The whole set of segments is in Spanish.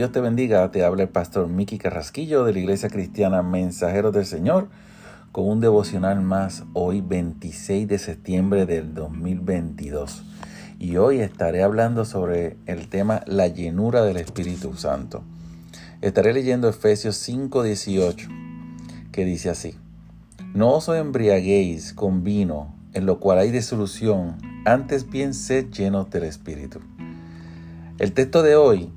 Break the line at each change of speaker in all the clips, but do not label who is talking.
Dios te bendiga, te habla el pastor Miki Carrasquillo de la Iglesia Cristiana Mensajeros del Señor con un devocional más hoy 26 de septiembre del 2022. Y hoy estaré hablando sobre el tema la llenura del Espíritu Santo. Estaré leyendo Efesios 5:18 que dice así, No os embriaguéis con vino, en lo cual hay disolución, antes bien sed llenos del Espíritu. El texto de hoy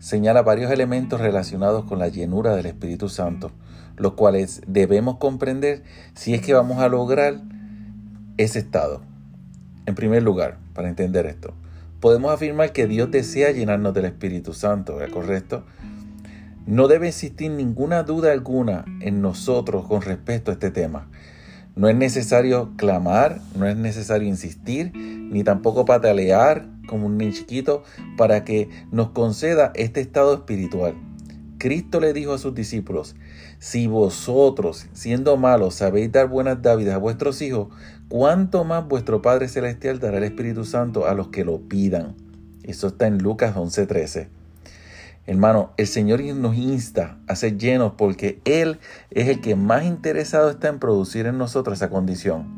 señala varios elementos relacionados con la llenura del Espíritu Santo, los cuales debemos comprender si es que vamos a lograr ese estado. En primer lugar, para entender esto, podemos afirmar que Dios desea llenarnos del Espíritu Santo, ¿es correcto? No debe existir ninguna duda alguna en nosotros con respecto a este tema. No es necesario clamar, no es necesario insistir, ni tampoco patalear como un niño chiquito para que nos conceda este estado espiritual. Cristo le dijo a sus discípulos, si vosotros, siendo malos, sabéis dar buenas dávidas a vuestros hijos, ¿cuánto más vuestro Padre Celestial dará el Espíritu Santo a los que lo pidan? Eso está en Lucas 11:13. Hermano, el Señor nos insta a ser llenos porque Él es el que más interesado está en producir en nosotros esa condición.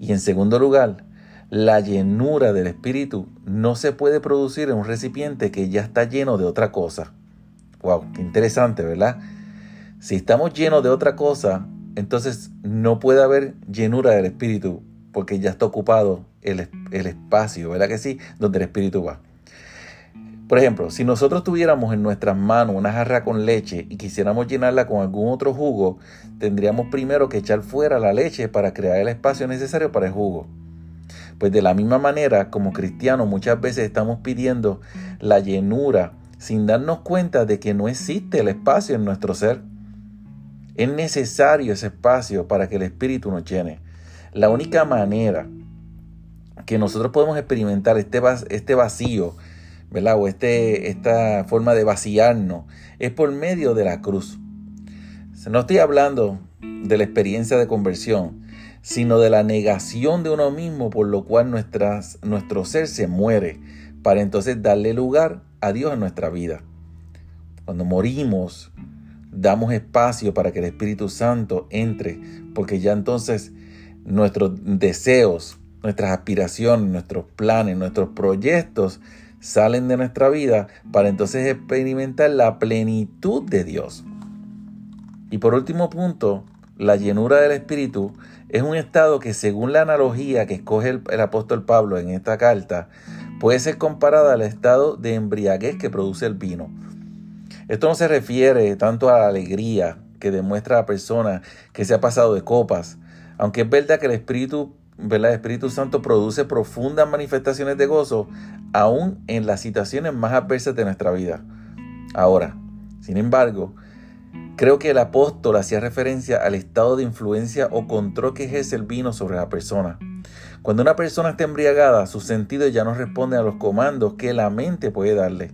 Y en segundo lugar, la llenura del Espíritu no se puede producir en un recipiente que ya está lleno de otra cosa. Wow, qué interesante, ¿verdad? Si estamos llenos de otra cosa, entonces no puede haber llenura del Espíritu porque ya está ocupado el, el espacio, ¿verdad que sí? Donde el Espíritu va. Por ejemplo, si nosotros tuviéramos en nuestras manos una jarra con leche y quisiéramos llenarla con algún otro jugo, tendríamos primero que echar fuera la leche para crear el espacio necesario para el jugo. Pues de la misma manera, como cristianos muchas veces estamos pidiendo la llenura sin darnos cuenta de que no existe el espacio en nuestro ser. Es necesario ese espacio para que el Espíritu nos llene. La única manera que nosotros podemos experimentar este, este vacío ¿verdad? O este, esta forma de vaciarnos, es por medio de la cruz. No estoy hablando de la experiencia de conversión, sino de la negación de uno mismo, por lo cual nuestro ser se muere, para entonces darle lugar a Dios en nuestra vida. Cuando morimos, damos espacio para que el Espíritu Santo entre, porque ya entonces nuestros deseos, nuestras aspiraciones, nuestros planes, nuestros proyectos salen de nuestra vida para entonces experimentar la plenitud de Dios. Y por último punto, la llenura del Espíritu es un estado que según la analogía que escoge el, apóstol Pablo en esta carta, puede ser comparada al estado de embriaguez que produce el vino. Esto no se refiere tanto a la alegría que demuestra la persona que se ha pasado de copas, aunque es verdad que el Espíritu el Espíritu Santo produce profundas manifestaciones de gozo aún en las situaciones más adversas de nuestra vida. Ahora, sin embargo, creo que el apóstol hacía referencia al estado de influencia o control que ejerce el vino sobre la persona. Cuando una persona está embriagada, sus sentidos ya no responden a los comandos que la mente puede darle.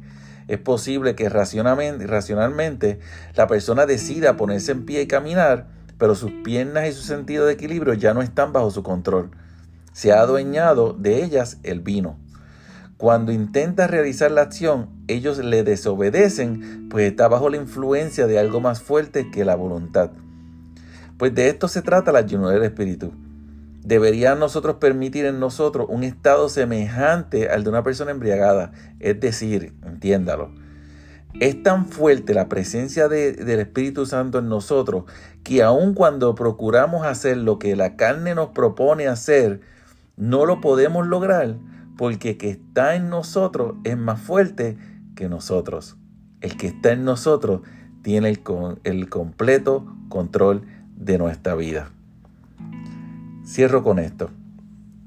Es posible que racionalmente la persona decida ponerse en pie y caminar, pero sus piernas y su sentido de equilibrio ya no están bajo su control. Se ha adueñado de ellas el vino. Cuando intenta realizar la acción, ellos le desobedecen, pues está bajo la influencia de algo más fuerte que la voluntad. Pues de esto se trata la llenura del Espíritu. Debería nosotros permitir en nosotros un estado semejante al de una persona embriagada, es decir, entiéndalo, es tan fuerte la presencia del Espíritu Santo en nosotros que aun cuando procuramos hacer lo que la carne nos propone hacer, no lo podemos lograr porque el que está en nosotros es más fuerte que nosotros. El que está en nosotros tiene el, el completo control de nuestra vida. Cierro con esto.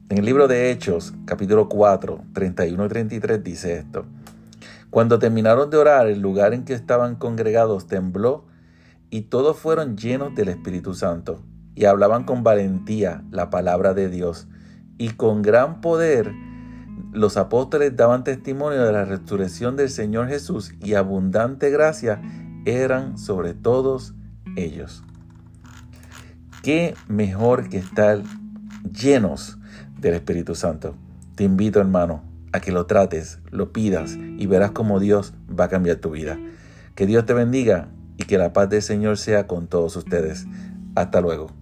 En el libro de Hechos, capítulo 4, 31 y 33 dice esto. Cuando terminaron de orar, el lugar en que estaban congregados tembló y todos fueron llenos del Espíritu Santo y hablaban con valentía la palabra de Dios. Y con gran poder los apóstoles daban testimonio de la resurrección del Señor Jesús y abundante gracia eran sobre todos ellos. Qué mejor que estar llenos del Espíritu Santo. Te invito, hermano, a que lo trates, lo pidas y verás cómo Dios va a cambiar tu vida. Que Dios te bendiga y que la paz del Señor sea con todos ustedes. Hasta luego.